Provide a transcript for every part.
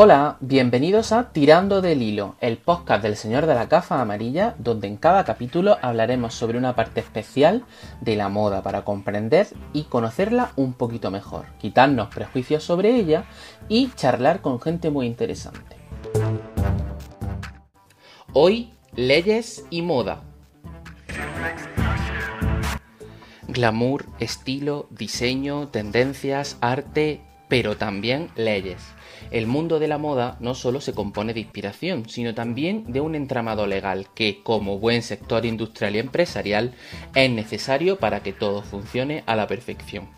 Hola, bienvenidos a Tirando del Hilo, el podcast del Señor de la Gafa Amarilla, donde en cada capítulo hablaremos sobre una parte especial de la moda para comprender y conocerla un poquito mejor, quitarnos prejuicios sobre ella y charlar con gente muy interesante. Hoy, leyes y moda. Glamour, estilo, diseño, tendencias, arte, pero también leyes. El mundo de la moda no solo se compone de inspiración, sino también de un entramado legal que, como buen sector industrial y empresarial, es necesario para que todo funcione a la perfección.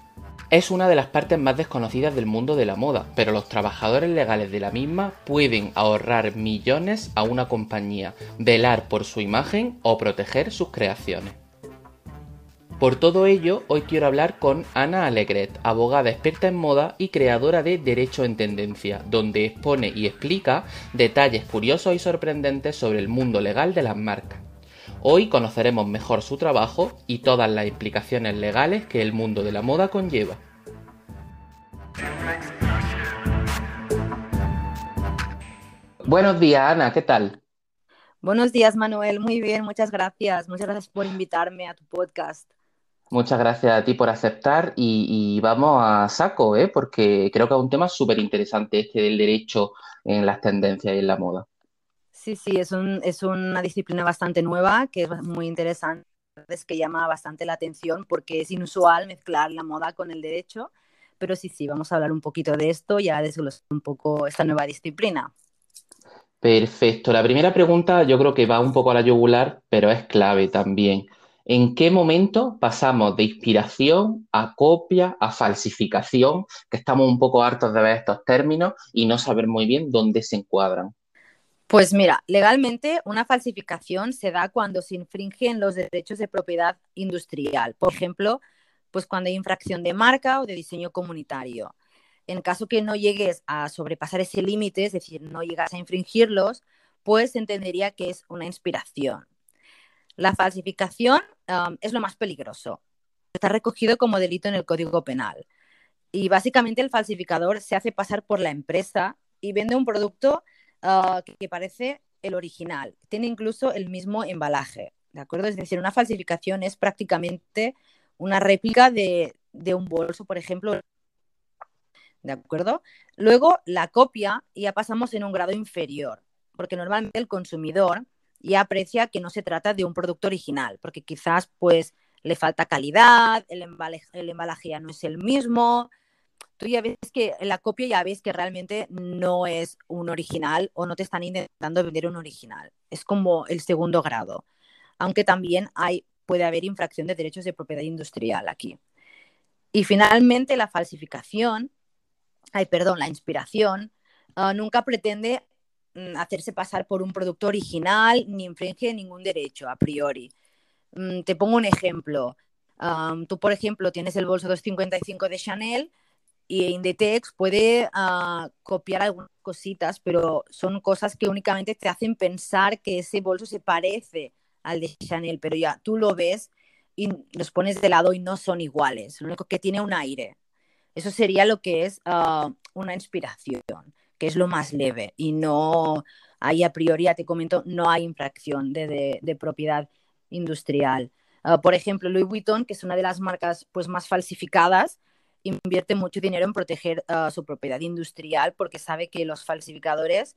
Es una de las partes más desconocidas del mundo de la moda, pero los trabajadores legales de la misma pueden ahorrar millones a una compañía, velar por su imagen o proteger sus creaciones. Por todo ello, hoy quiero hablar con Ana Alegret, abogada experta en moda y creadora de Derecho en Tendencia, donde expone y explica detalles curiosos y sorprendentes sobre el mundo legal de las marcas. Hoy conoceremos mejor su trabajo y todas las implicaciones legales que el mundo de la moda conlleva. Buenos días, Ana, ¿qué tal? Buenos días, Manuel. Muy bien, muchas gracias. Muchas gracias por invitarme a tu podcast. Muchas gracias a ti por aceptar y, vamos a saco, ¿eh? porque creo que es un tema súper interesante este del derecho en las tendencias y en la moda. Sí, sí, es, un, es una disciplina bastante nueva que es muy interesante, es que llama bastante la atención porque es inusual mezclar la moda con el derecho, pero sí, sí, vamos a hablar un poquito de esto y a desglosar un poco esta nueva disciplina. Perfecto. La primera pregunta yo creo que va un poco a la yugular, pero es clave también. ¿En qué momento pasamos de inspiración a copia, a falsificación? Que estamos un poco hartos de ver estos términos y no saber muy bien dónde se encuadran. Pues mira, legalmente una falsificación se da cuando se infringen los derechos de propiedad industrial. Por ejemplo, pues cuando hay infracción de marca o de diseño comunitario. En caso que no llegues a sobrepasar ese límite, es decir, no llegas a infringirlos, pues entendería que es una inspiración. La falsificación es lo más peligroso. Está recogido como delito en el Código Penal. Y básicamente el falsificador se hace pasar por la empresa y vende un producto uh, que, parece el original. Tiene incluso el mismo embalaje. ¿De acuerdo? Es decir, una falsificación es prácticamente una réplica de, de un bolso, por ejemplo. ¿De acuerdo? Luego, la copia ya pasamos en un grado inferior, porque normalmente el consumidor y aprecia que no se trata de un producto original, porque quizás pues le falta calidad, el embalaje, el embalaje ya no es el mismo. Tú ya ves que la copia ya ves que realmente no es un original o no te están intentando vender un original. Es como el segundo grado. Aunque también hay, puede haber infracción de derechos de propiedad industrial aquí. Y finalmente la falsificación, ay, perdón, la inspiración, ah, nunca pretende hacerse pasar por un producto original ni infringe ningún derecho a priori. Mm, te pongo un ejemplo. tú, por ejemplo, tienes el bolso 255 de Chanel y Inditex puede ah, copiar algunas cositas, pero son cosas que únicamente te hacen pensar que ese bolso se parece al de Chanel, pero ya tú lo ves y los pones de lado y no son iguales. Lo único que tiene un aire. Eso sería lo que es ah, una inspiración que es lo más leve y no hay a priori, te comento, no hay infracción de, propiedad industrial. Ah, por ejemplo, Louis Vuitton, que es una de las marcas pues, más falsificadas, invierte mucho dinero en proteger ah, su propiedad industrial porque sabe que los falsificadores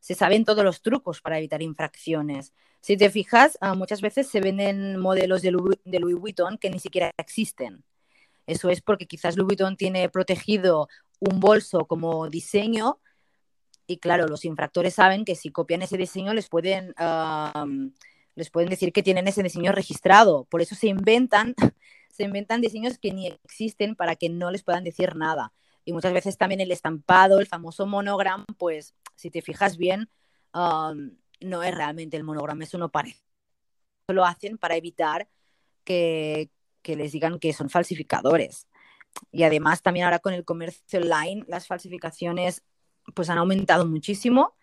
se saben todos los trucos para evitar infracciones. Si te fijas, ah, muchas veces se venden modelos de Louis Vuitton que ni siquiera existen. Eso es porque quizás Louis Vuitton tiene protegido un bolso como diseño, y claro, los infractores saben que si copian ese diseño les pueden, les pueden decir que tienen ese diseño registrado. Por eso se inventan, se inventan diseños que ni existen para que no les puedan decir nada. Y muchas veces también el estampado, el famoso monograma, pues si te fijas bien, no es realmente el monograma, eso no parece. Lo hacen para evitar que, que les digan que son falsificadores. Y además también ahora con el comercio online, las falsificaciones pues han aumentado muchísimo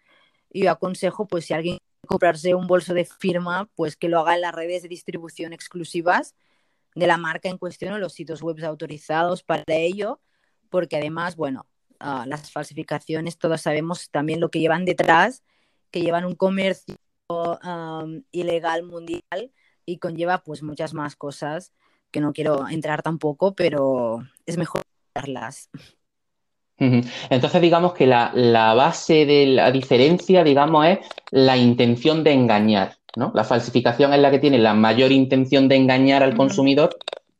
y yo aconsejo pues si alguien quiere comprarse un bolso de firma pues que lo haga en las redes de distribución exclusivas de la marca en cuestión o los sitios web autorizados para ello porque además bueno ah, las falsificaciones, todos sabemos también lo que llevan detrás, que llevan un comercio ilegal mundial y conlleva pues muchas más cosas que no quiero entrar tampoco, pero es mejor verlas. Entonces, digamos que la, base de la diferencia, digamos, es la intención de engañar, ¿no? La falsificación es la que tiene la mayor intención de engañar al consumidor,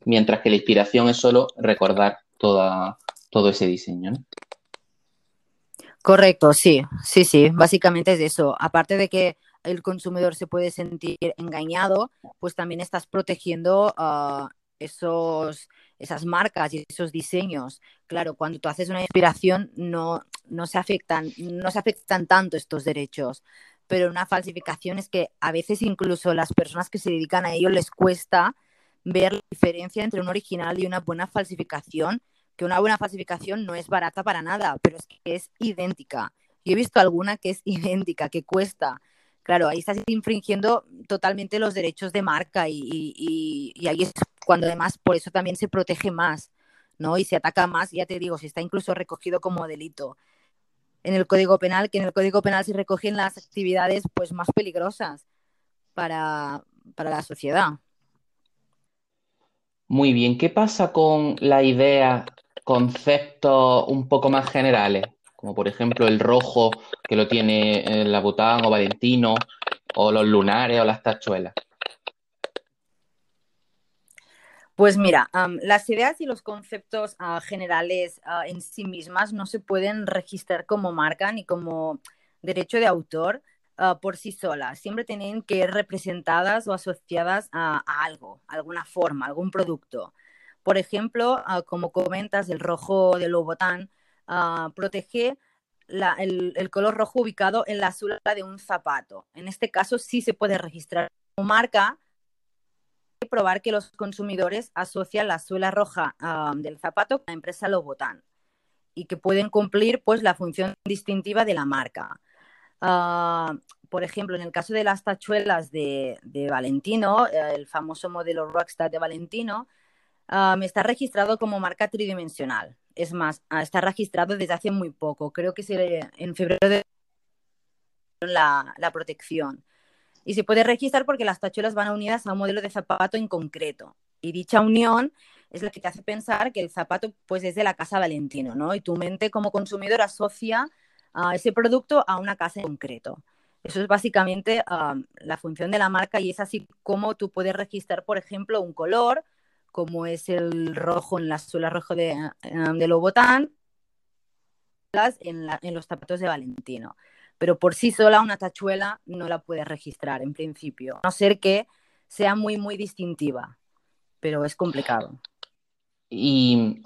mientras que la inspiración es solo recordar toda, todo ese diseño, Correcto, sí, sí, sí, básicamente es eso. Aparte de que el consumidor se puede sentir engañado, pues también estás protegiendo uh, esos, esas marcas y esos diseños. Claro, cuando tú haces una inspiración no, no, se afectan, no se afectan tanto estos derechos, pero una falsificación es que a veces incluso las personas que se dedican a ello les cuesta ver la diferencia entre un original y una buena falsificación, que una buena falsificación no es barata para nada, pero es que es idéntica. Yo he visto alguna que es idéntica, que cuesta claro, ahí estás infringiendo totalmente los derechos de marca y, ahí es cuando además por eso también se protege más, ¿no? Y se ataca más, ya te digo, si está incluso recogido como delito en el Código Penal, que en el Código Penal se recogen las actividades pues más peligrosas para, para la sociedad. Muy bien, ¿qué pasa con la idea, conceptos un poco más generales? como por ejemplo el rojo que lo tiene la Bután o Valentino, o los lunares o las tachuelas? Pues mira, las ideas y los conceptos ah, generales ah, en sí mismas no se pueden registrar como marca ni como derecho de autor ah, por sí solas. Siempre tienen que ir representadas o asociadas a, algo, alguna forma, algún producto. Por ejemplo, como comentas, el rojo de Lobotán protege el, color rojo ubicado en la suela de un zapato. En este caso sí se puede registrar como marca probar que los consumidores asocian la suela roja del zapato con la empresa Lobotan y que pueden cumplir pues la función distintiva de la marca. Ah, por ejemplo, en el caso de las tachuelas de, Valentino, el famoso modelo Rockstar de Valentino, está registrado como marca tridimensional. Es más, ah, está registrado desde hace muy poco. Creo que se, en febrero de la, la protección. Y se puede registrar porque las tachuelas van unidas a un modelo de zapato en concreto. Y dicha unión es la que te hace pensar que el zapato pues, es de la casa Valentino, ¿no? Y tu mente como consumidor asocia a ese producto a una casa en concreto. Eso es básicamente ah, la función de la marca y es así como tú puedes registrar, por ejemplo, un color, como es el rojo en la suela roja de, em, de Lobotán, en los zapatos de Valentino. Pero por sí sola una tachuela no la puedes registrar en principio, a no ser que sea muy, muy distintiva, pero es complicado. ¿Y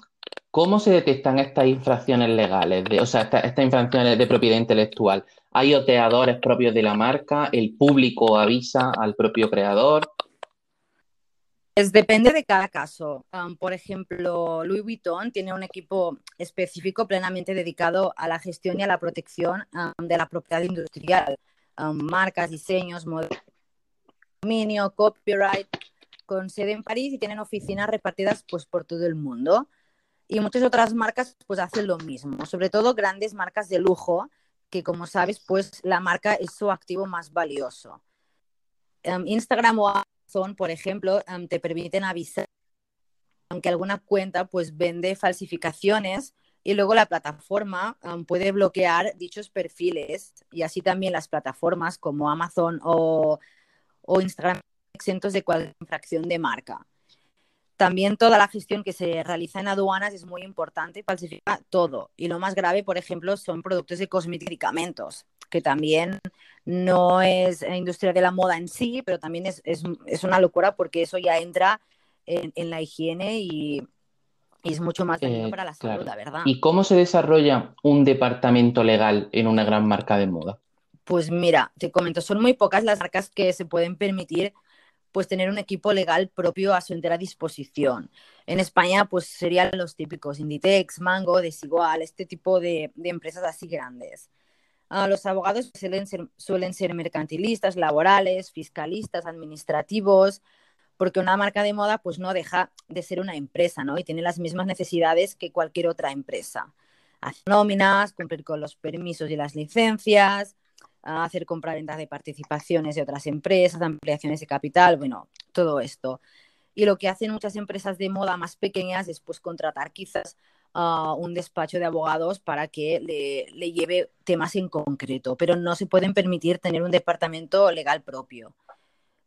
cómo se detectan estas infracciones legales, o sea, estas infracciones de propiedad intelectual? ¿Hay oteadores propios de la marca? ¿El público avisa al propio creador? Depende de cada caso. por ejemplo, Louis Vuitton tiene un equipo específico plenamente dedicado a la gestión y a la protección de la propiedad industrial, marcas, diseños, dominio, copyright, con sede en París y tienen oficinas repartidas pues, por todo el mundo. Y muchas otras marcas pues hacen lo mismo, sobre todo grandes marcas de lujo, que como sabes, pues la marca es su activo más valioso. Instagram o por ejemplo, te permiten avisar aunque alguna cuenta pues vende falsificaciones y luego la plataforma puede bloquear dichos perfiles y así también las plataformas como Amazon o, o Instagram exentos de cualquier infracción de marca. También toda la gestión que se realiza en aduanas es muy importante, falsifica todo. Y lo más grave, por ejemplo, son productos de cosméticos, que también no es industria de la moda en sí, pero también es, una locura porque eso ya entra en, la higiene y, es mucho más dañino eh, para la salud, la verdad. ¿Y cómo se desarrolla un departamento legal en una gran marca de moda? Pues mira, te comento, son muy pocas las marcas que se pueden permitir pues tener un equipo legal propio a su entera disposición. En España, pues serían los típicos Inditex, Mango, Desigual, este tipo de, empresas así grandes. Ah, los abogados suelen ser, suelen ser mercantilistas, laborales, fiscalistas, administrativos, porque una marca de moda pues no deja de ser una empresa, ¿no? Y tiene las mismas necesidades que cualquier otra empresa. hacer nóminas, cumplir con los permisos y las licencias, hacer compraventas de participaciones de otras empresas, ampliaciones de capital, bueno, todo esto. Y lo que hacen muchas empresas de moda más pequeñas es pues contratar quizás un despacho de abogados para que le, le, lleve temas en concreto, pero no se pueden permitir tener un departamento legal propio.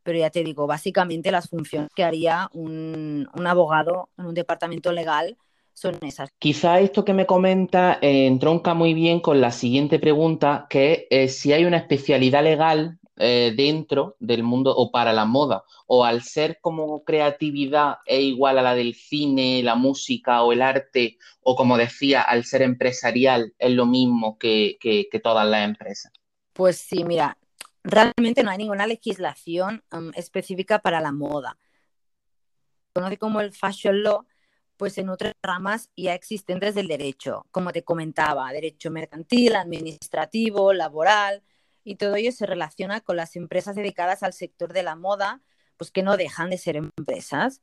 Pero ya te digo, básicamente las funciones que haría un, un abogado en un departamento legal son esas. Quizá esto que me comenta eh, entronca muy bien con la siguiente pregunta, que si hay una especialidad legal eh, dentro del mundo o para la moda, o al ser como creatividad es igual a la del cine, la música o el arte, o como decía, al ser empresarial es lo mismo que, que, todas las empresas. Pues sí, mira, realmente no hay ninguna legislación um, específica para la moda. Conoce como el fashion law pues en otras ramas ya existentes del derecho, como te comentaba, derecho mercantil, administrativo, laboral, y todo ello se relaciona con las empresas dedicadas al sector de la moda, pues que no dejan de ser empresas.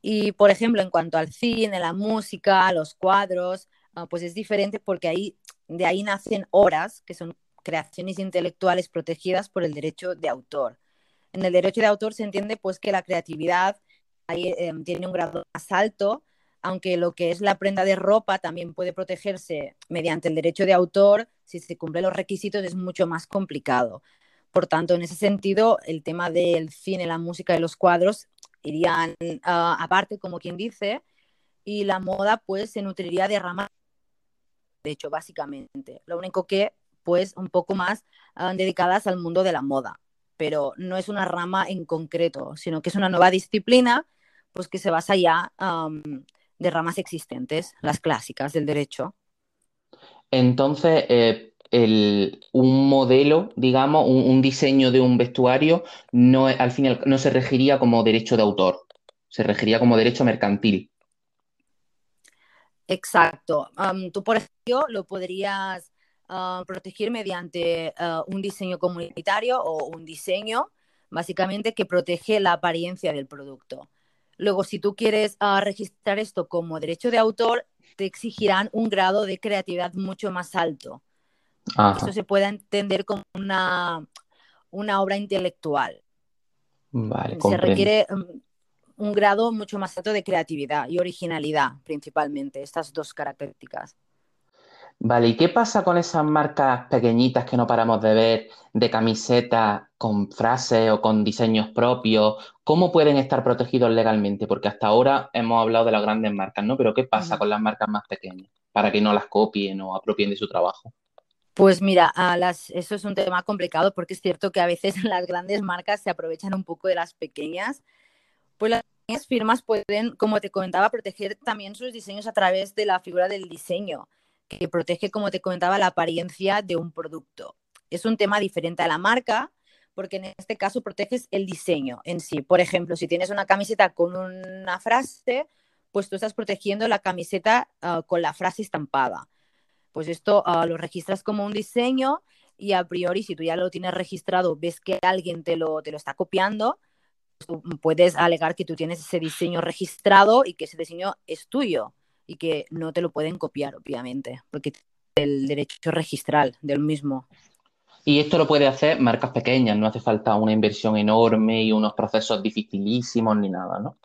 Y, por ejemplo, en cuanto al cine, la música, los cuadros, ah, pues es diferente porque ahí, de ahí nacen obras que son creaciones intelectuales protegidas por el derecho de autor. En el derecho de autor se entiende pues que la creatividad ahí, em, tiene un grado más alto aunque lo que es la prenda de ropa también puede protegerse mediante el derecho de autor, si se cumplen los requisitos es mucho más complicado. Por tanto, en ese sentido, el tema del cine, la música y los cuadros irían ah, aparte, como quien dice, y la moda pues se nutriría de ramas de hecho, básicamente. Lo único que, pues, un poco más ah, dedicadas al mundo de la moda, pero no es una rama en concreto, sino que es una nueva disciplina, pues que se basa ya de ramas existentes, las clásicas del derecho. Entonces, eh, un modelo, digamos, un, diseño de un vestuario, no, al final no se regiría como derecho de autor, se regiría como derecho mercantil. Exacto. tú, por ejemplo, lo podrías ah, proteger mediante ah, un diseño comunitario o un diseño, básicamente, que protege la apariencia del producto. Luego, si tú quieres ah, registrar esto como derecho de autor, te exigirán un grado de creatividad mucho más alto. Eso se puede entender como una, una obra intelectual. se requiere um, un grado mucho más alto de creatividad y originalidad, principalmente, estas dos características. Vale, ¿y qué pasa con esas marcas pequeñitas que no paramos de ver, de camisetas con frases o con diseños propios? ¿Cómo pueden estar protegidos legalmente? Porque hasta ahora hemos hablado de las grandes marcas, ¿no? Pero ¿qué pasa con las marcas más pequeñas para que no las copien o apropien de su trabajo? Pues mira, eso es un tema complicado porque es cierto que a veces las grandes marcas se aprovechan un poco de las pequeñas. Pues las pequeñas firmas pueden, como te comentaba, proteger también sus diseños a través de la figura del diseño que protege, como te comentaba, la apariencia de un producto. Es un tema diferente a la marca, porque en este caso proteges el diseño en sí. Por ejemplo, si tienes una camiseta con una frase, pues tú estás protegiendo la camiseta ah, con la frase estampada. Pues esto ah, lo registras como un diseño y a priori, si tú ya lo tienes registrado, ves que alguien te lo, te lo está copiando, pues puedes alegar que tú tienes ese diseño registrado y que ese diseño es tuyo y que no te lo pueden copiar, obviamente, porque el derecho registral del mismo. Y esto lo puede hacer marcas pequeñas, no hace falta una inversión enorme y unos procesos dificilísimos ni nada, ¿no?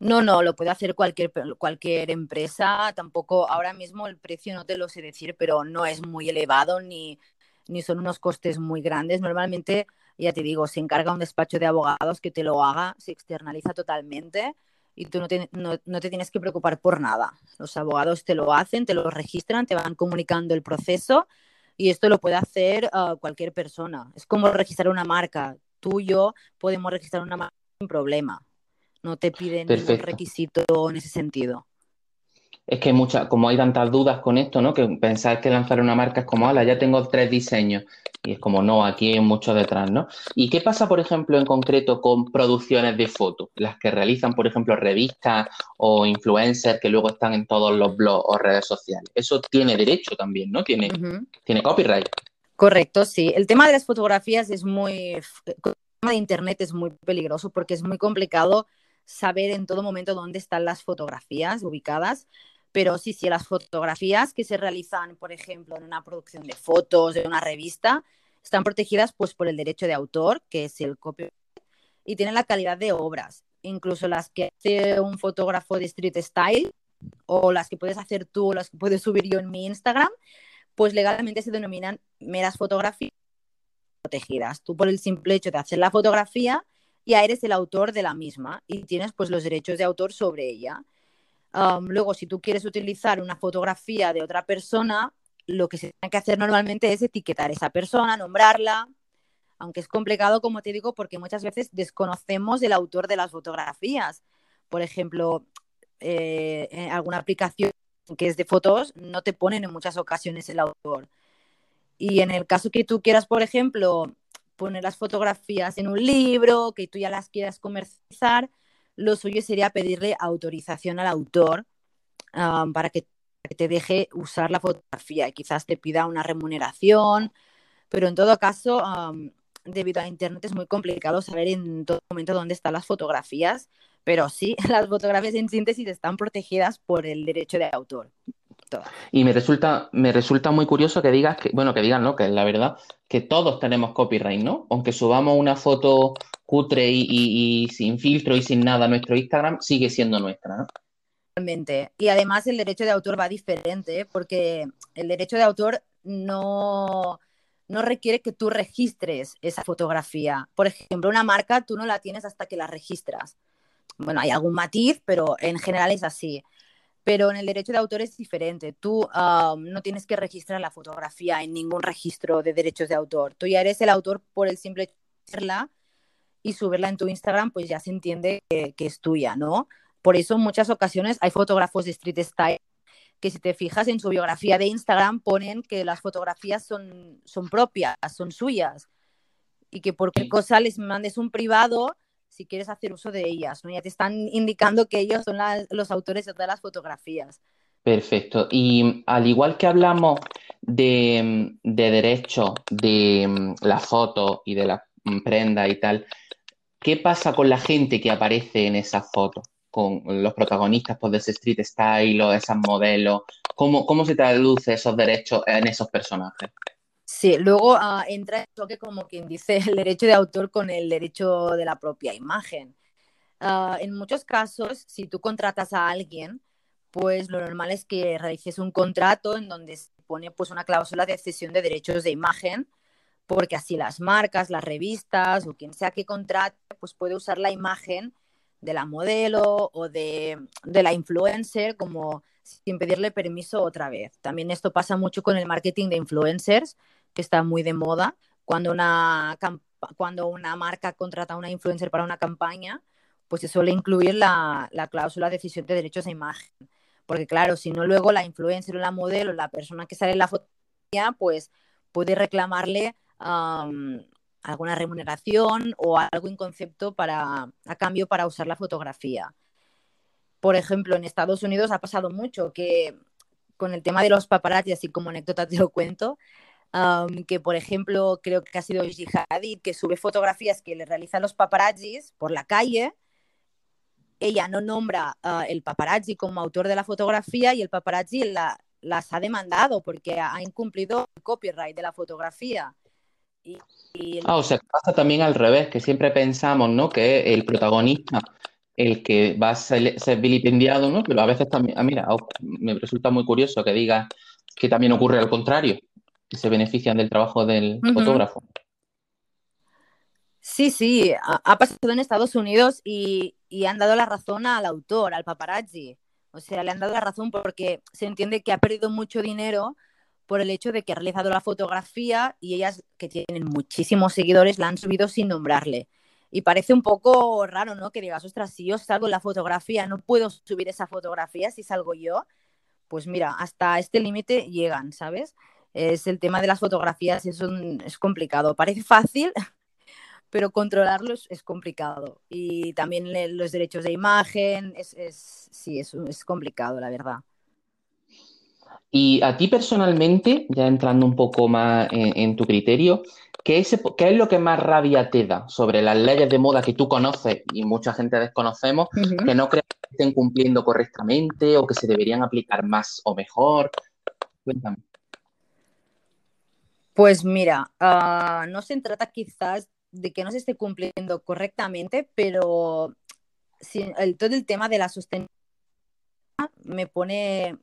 No, no, lo puede hacer cualquier, cualquier empresa. Tampoco ahora mismo el precio no te lo sé decir, pero no es muy elevado ni, ni son unos costes muy grandes. Normalmente, ya te digo, se encarga un despacho de abogados que te lo haga, se externaliza totalmente y tú no te, no, te, tienes que preocupar por nada. Los abogados te lo hacen, te lo registran, te van comunicando el proceso y esto lo puede hacer ah, cualquier persona. Es como registrar una marca. Tú y yo podemos registrar una marca sin problema. No te piden ningún requisito en ese sentido es que mucha, como hay tantas dudas con esto, ¿no? Que pensar que lanzar una marca es como, ala, ya tengo tres diseños. Y es como, no, aquí hay mucho detrás, ¿no? ¿Y qué pasa, por ejemplo, en concreto con producciones de fotos? Las que realizan, por ejemplo, revistas o influencers que luego están en todos los blogs o redes sociales. Eso tiene derecho también, ¿no? Tiene, tiene copyright. Correcto, sí. El tema de las fotografías es muy. El tema de Internet es muy peligroso porque es muy complicado saber en todo momento dónde están las fotografías ubicadas Pero sí, sí, las fotografías que se realizan, por ejemplo, en una producción de fotos, de una revista, están protegidas pues, por el derecho de autor, que es el copyright, y tienen la calidad de obras. Incluso las que hace un fotógrafo de street style o las que puedes hacer tú o las que puedes subir yo en mi Instagram, pues legalmente se denominan meras fotografías protegidas. Tú por el simple hecho de hacer la fotografía ya eres el autor de la misma y tienes pues los derechos de autor sobre ella. Luego, si tú quieres utilizar una fotografía de otra persona, lo que se tiene que hacer normalmente es etiquetar esa persona, nombrarla, aunque es complicado, como te digo, porque muchas veces desconocemos el autor de las fotografías. Por ejemplo, eh, en alguna aplicación que es de fotos, no te ponen en muchas ocasiones el autor. Y en el caso que tú quieras, por ejemplo, poner las fotografías en un libro, que tú ya las quieras comercializar, lo suyo sería pedirle autorización al autor para que, te deje usar la fotografía y quizás te pida una remuneración, pero en todo caso, debido a Internet es muy complicado saber en todo momento dónde están las fotografías, pero sí, las fotografías en síntesis están protegidas por el derecho de autor. Y me resulta, me resulta muy curioso que digas que, bueno, que digan, ¿no? Que la verdad, que todos tenemos copyright, ¿no? Aunque subamos una foto cutre y, sin filtro y sin nada a nuestro Instagram, sigue siendo nuestra, ¿no? Realmente. Y además el derecho de autor va diferente, porque el derecho de autor no, no requiere que tú registres esa fotografía. Por ejemplo, una marca tú no la tienes hasta que la registras. Bueno, hay algún matiz, pero en general es así. Pero en el derecho de autor es diferente. Tú no tienes que registrar la fotografía en ningún registro de derechos de autor. Tú ya eres el autor por el simple hecho de hacerla y subirla en tu Instagram, pues ya se entiende que, que es tuya, ¿no? Por eso en muchas ocasiones hay fotógrafos de street style que si te fijas en su biografía de Instagram ponen que las fotografías son, son propias, son suyas y que por qué cosa les mandes un privado si quieres hacer uso de ellas, ¿no? Ya te están indicando que ellos son los autores de todas las fotografías. Perfecto. Y al igual que hablamos de, de derecho de mm, la foto y de la prenda y tal, ¿qué pasa con la gente que aparece en esas fotos? con los protagonistas pues, de ese street style o esas modelos? ¿Cómo, ¿Cómo se traduce esos derechos en esos personajes? Sí, luego uh, entra el toque como quien dice el derecho de autor con el derecho de la propia imagen. Uh, en muchos casos, si tú contratas a alguien, pues lo normal es que realices un contrato en donde se pone pues una cláusula de cesión de derechos de imagen, porque así las marcas, las revistas o quien sea que contrate, pues puede usar la imagen de la modelo o de, la influencer como sin pedirle permiso otra vez. También esto pasa mucho con el marketing de influencers, que está muy de moda. Cuando una, cuando una marca contrata a una influencer para una campaña, pues se suele incluir la, cláusula de decisión de derechos de imagen. Porque claro, si no luego la influencer o la modelo, la persona que sale en la fotografía, pues puede reclamarle alguna remuneración o algo en concepto para, a cambio para usar la fotografía. Por ejemplo, en Estados Unidos ha pasado mucho que con el tema de los paparazzi, así como anécdota te lo cuento, que por ejemplo creo que ha sido Gigi Hadid que sube fotografías que le realizan los paparazzis por la calle. Ella no nombra uh, el paparazzi como autor de la fotografía y el paparazzi la, las ha demandado porque ha incumplido el copyright de la fotografía. Ah, o sea, pasa también al revés, que siempre pensamos, ¿no? Que el protagonista, el que va a ser, vilipendiado, ¿no? Pero a veces también, ah, mira, me resulta muy curioso que diga que también ocurre al contrario, que se benefician del trabajo del fotógrafo. Sí, sí, ha, pasado en Estados Unidos y, y han dado la razón al autor, al paparazzi. O sea, le han dado la razón porque se entiende que ha perdido mucho dinero por el hecho de que ha realizado la fotografía y ellas, que tienen muchísimos seguidores, la han subido sin nombrarle. Y parece un poco raro, ¿no? Que digas, ostras, si yo salgo en la fotografía, no puedo subir esa fotografía si salgo yo. Pues mira, hasta este límite llegan, ¿sabes? Es el tema de las fotografías, es, es complicado. Parece fácil, pero controlarlos es complicado. Y también los derechos de imagen, es, es sí, es, es complicado, la verdad. Y a ti personalmente, ya entrando un poco más en, tu criterio, ¿qué es, ¿qué es lo que más rabia te da sobre las leyes de moda que tú conoces y mucha gente desconocemos, que no crees que estén cumpliendo correctamente o que se deberían aplicar más o mejor? Cuéntame. Pues mira, ah, no se trata quizás de que no se esté cumpliendo correctamente, pero todo el tema de la sostenibilidad me pone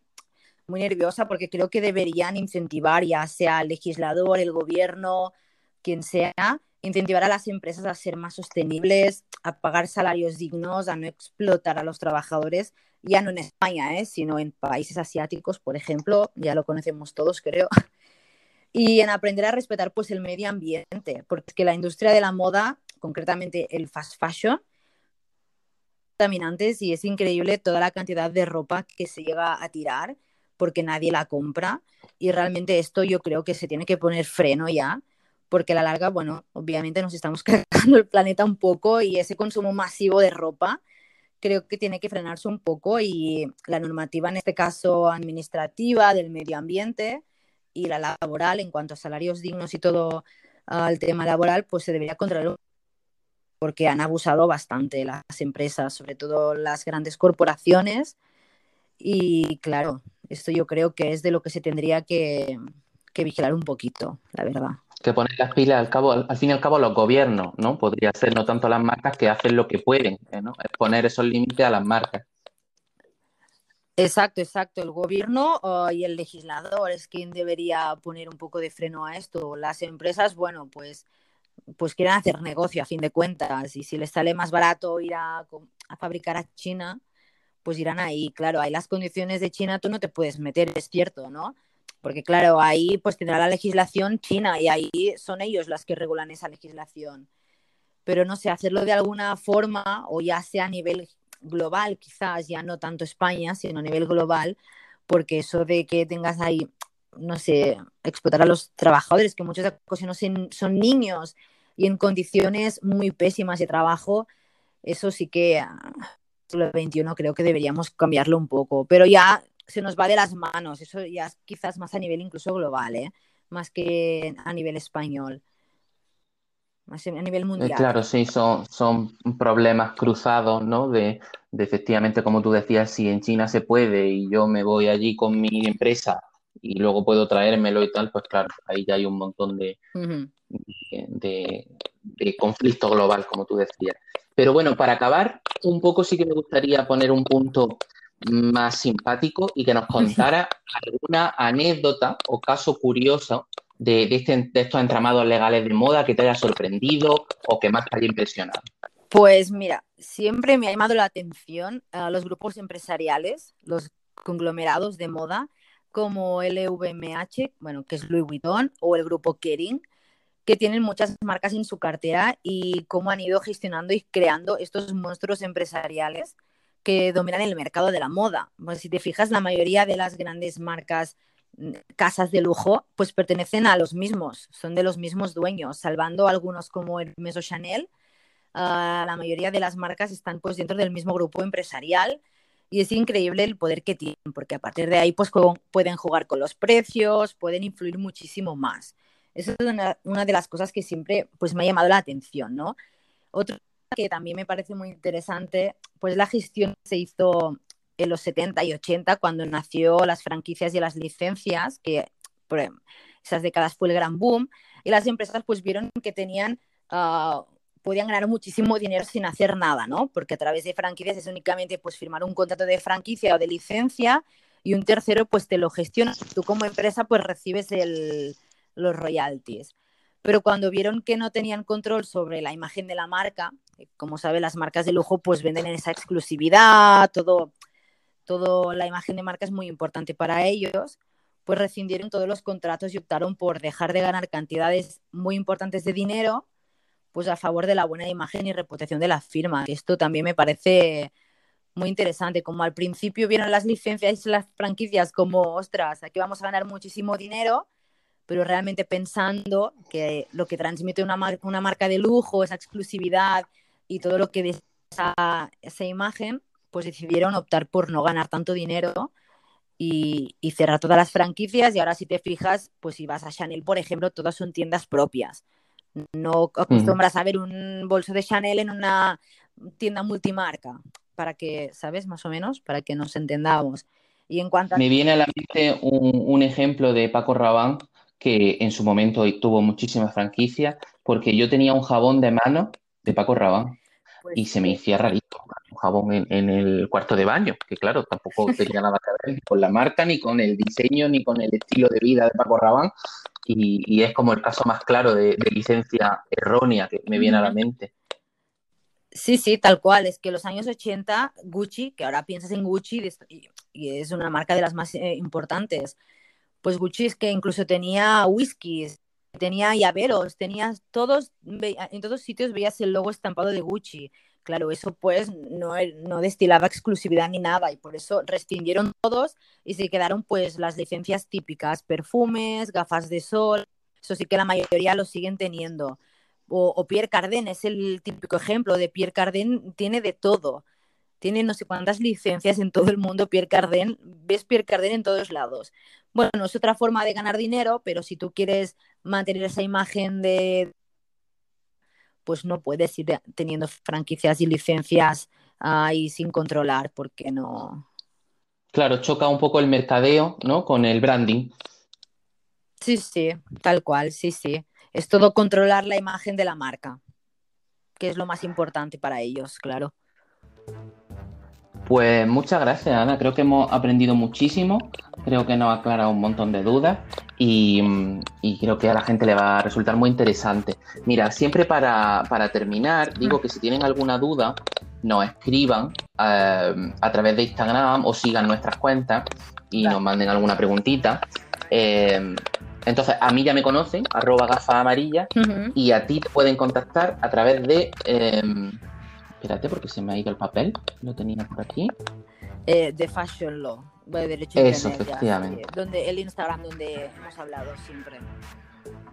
muy nerviosa porque creo que deberían incentivar, ya sea el legislador, el gobierno, quien sea, incentivar a las empresas a ser más sostenibles, a pagar salarios dignos, a no explotar a los trabajadores, ya no en España, ¿eh? sino en países asiáticos, por ejemplo, ya lo conocemos todos, creo, y en aprender a respetar pues el medio ambiente, porque la industria de la moda, concretamente el fast fashion, contaminantes y es increíble toda la cantidad de ropa que se llega a tirar porque nadie la compra y realmente esto yo creo que se tiene que poner freno ya porque a la larga, bueno, obviamente nos estamos cargando el planeta un poco y ese consumo masivo de ropa creo que tiene que frenarse un poco y la normativa en este caso administrativa del medio ambiente y la laboral en cuanto a salarios dignos y todo al tema laboral pues se debería controlar porque han abusado bastante las empresas, sobre todo las grandes corporaciones. Y claro, esto yo creo que es de lo que se tendría que, vigilar un poquito, la verdad. Que poner las pilas al cabo, al fin y al cabo los gobiernos, ¿no? Podría ser no tanto las marcas que hacen lo que pueden, ¿no? Es poner esos límites a las marcas. Exacto, exacto. El gobierno oh, y el legislador es quien debería poner un poco de freno a esto. Las empresas, bueno, pues pues quieren hacer negocio a fin de cuentas y si les sale más barato ir a, fabricar a China, pues irán ahí. Claro, hay las condiciones de China tú no te puedes meter, es cierto, ¿no? Porque claro, ahí pues tendrá la legislación china y ahí son ellos las que regulan esa legislación. Pero no sé, hacerlo de alguna forma o ya sea a nivel global, quizás ya no tanto España, sino a nivel global, porque eso de que tengas ahí no sé, explotar a los trabajadores, que muchas ocasiones son niños y en condiciones muy pésimas de trabajo, eso sí que ah, el 21 creo que deberíamos cambiarlo un poco, pero ya se nos va de las manos, eso ya es quizás más a nivel incluso global, ¿eh? más que a nivel español, a nivel eh, mundial. Claro, sí, son, son problemas cruzados, ¿no? De, de efectivamente, como tú decías, si en China se puede y yo me voy allí con mi empresa y luego puedo traérmelo y tal, pues claro, ahí ya hay un montón de, de, conflicto global, como tú decías. Pero bueno, para acabar, un poco sí que me gustaría poner un punto más simpático y que nos contara alguna anécdota o caso curioso de, este, estos entramados legales de moda que te haya sorprendido o que más te haya impresionado. Pues mira, siempre me ha llamado la atención los grupos empresariales, los conglomerados de moda, como LVMH, bueno, que es Louis Vuitton, o el grupo Kering, que tienen muchas marcas en su cartera y cómo han ido gestionando y creando estos monstruos empresariales que dominan el mercado de la moda. Pues si te fijas, la mayoría de las grandes marcas, casas de lujo, pues pertenecen a los mismos, son de los mismos dueños, salvando algunos como Hermes o Chanel. Ah, la mayoría de las marcas están pues dentro del mismo grupo empresarial y es increíble el poder que tienen, porque a partir de ahí pues pueden jugar con los precios, pueden influir muchísimo más. Esa es una, de las cosas que siempre pues me ha llamado la atención, ¿no? Otro que también me parece muy interesante, pues la gestión se hizo en los 70 y 80 cuando nació las franquicias y las licencias, que por esas décadas fue el gran boom, y las empresas pues vieron que tenían uh, podían ganar muchísimo dinero sin hacer nada, ¿no? Porque a través de franquicias es únicamente pues firmar un contrato de franquicia o de licencia y un tercero pues te lo gestiona. Tú como empresa pues recibes los royalties. Pero cuando vieron que no tenían control sobre la imagen de la marca, como sabe, las marcas de lujo pues venden en esa exclusividad, todo, todo la imagen de marca es muy importante para ellos, pues rescindieron todos los contratos y optaron por dejar de ganar cantidades muy importantes de dinero pues a favor de la buena imagen y reputación de la firma. Esto también me parece muy interesante, como al principio vieron las licencias y las franquicias como, ostras, aquí vamos a ganar muchísimo dinero, pero realmente pensando que lo que transmite una, una marca de lujo, esa exclusividad y todo lo que esa, esa imagen, pues decidieron optar por no ganar tanto dinero y, y, cerrar todas las franquicias y ahora si te fijas, pues si vas a Chanel, por ejemplo, todas son tiendas propias No acostumbras a ver un bolso de Chanel en una tienda multimarca, para que, ¿sabes? Más o menos, para que nos entendamos. Y en cuanto Me viene a la mente un, ejemplo de Paco Rabanne que en su momento tuvo muchísimas franquicias, porque yo tenía un jabón de mano de Paco Rabanne y pues se me hacía rarito jabón en, el cuarto de baño, que claro, tampoco tenía nada que ver con la marca, ni con el diseño, ni con el estilo de vida de Paco Rabanne, y, es como el caso más claro de, licencia errónea que me viene a la mente. Sí, sí, tal cual. Es que los años 80, Gucci, que ahora piensas en Gucci y es una marca de las más eh, importantes, pues Gucci es que incluso tenía whiskies, tenía llaveros, tenía todos, en todos sitios veías el logo estampado de Gucci. Claro, eso pues no, destilaba exclusividad ni nada y por eso restringieron todos y se quedaron pues las licencias típicas, perfumes, gafas de sol, eso sí que la mayoría lo siguen teniendo. O, Pierre Cardin es el típico ejemplo de Pierre Cardin, tiene de todo. Tiene no sé cuántas licencias en todo el mundo Pierre Cardin, ves Pierre Cardin en todos lados. Bueno, es otra forma de ganar dinero, pero si tú quieres mantener esa imagen de pues no puedes ir teniendo franquicias y licencias ahí sin controlar porque no. Claro, choca un poco el mercadeo, ¿no? Con el branding. Sí, sí, tal cual, sí, sí. Es todo controlar la imagen de la marca, que es lo más importante para ellos, claro. Pues muchas gracias, Ana. Creo que hemos aprendido muchísimo. Creo que nos ha aclarado un montón de dudas y, creo que a la gente le va a resultar muy interesante. Mira, siempre para, terminar, digo que si tienen alguna duda, nos escriban eh, a través de Instagram o sigan nuestras cuentas y nos manden alguna preguntita. Eh, entonces, a mí ya me conocen, arroba gafa amarilla, y a ti te pueden contactar a través de... Eh, Espérate, porque se me ha ido el papel. Lo tenía por aquí. Eh, de Fashion Law. De derecho Eso, efectivamente. donde, el Instagram donde hemos hablado siempre.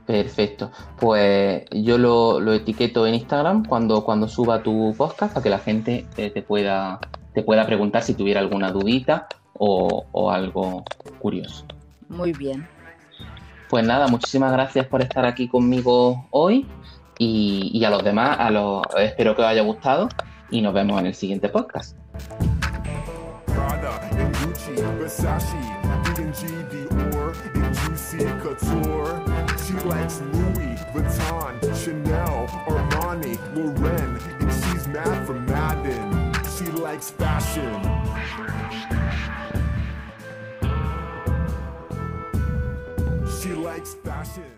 Perfecto. Pues yo lo, etiqueto en Instagram cuando, cuando suba tu podcast para que la gente te, pueda, te pueda preguntar si tuviera alguna dudita o, o algo curioso. Muy bien. Pues nada, muchísimas gracias por estar aquí conmigo hoy y, a los demás, a los, espero que os haya gustado y nos vemos en el siguiente podcast. She likes fashion.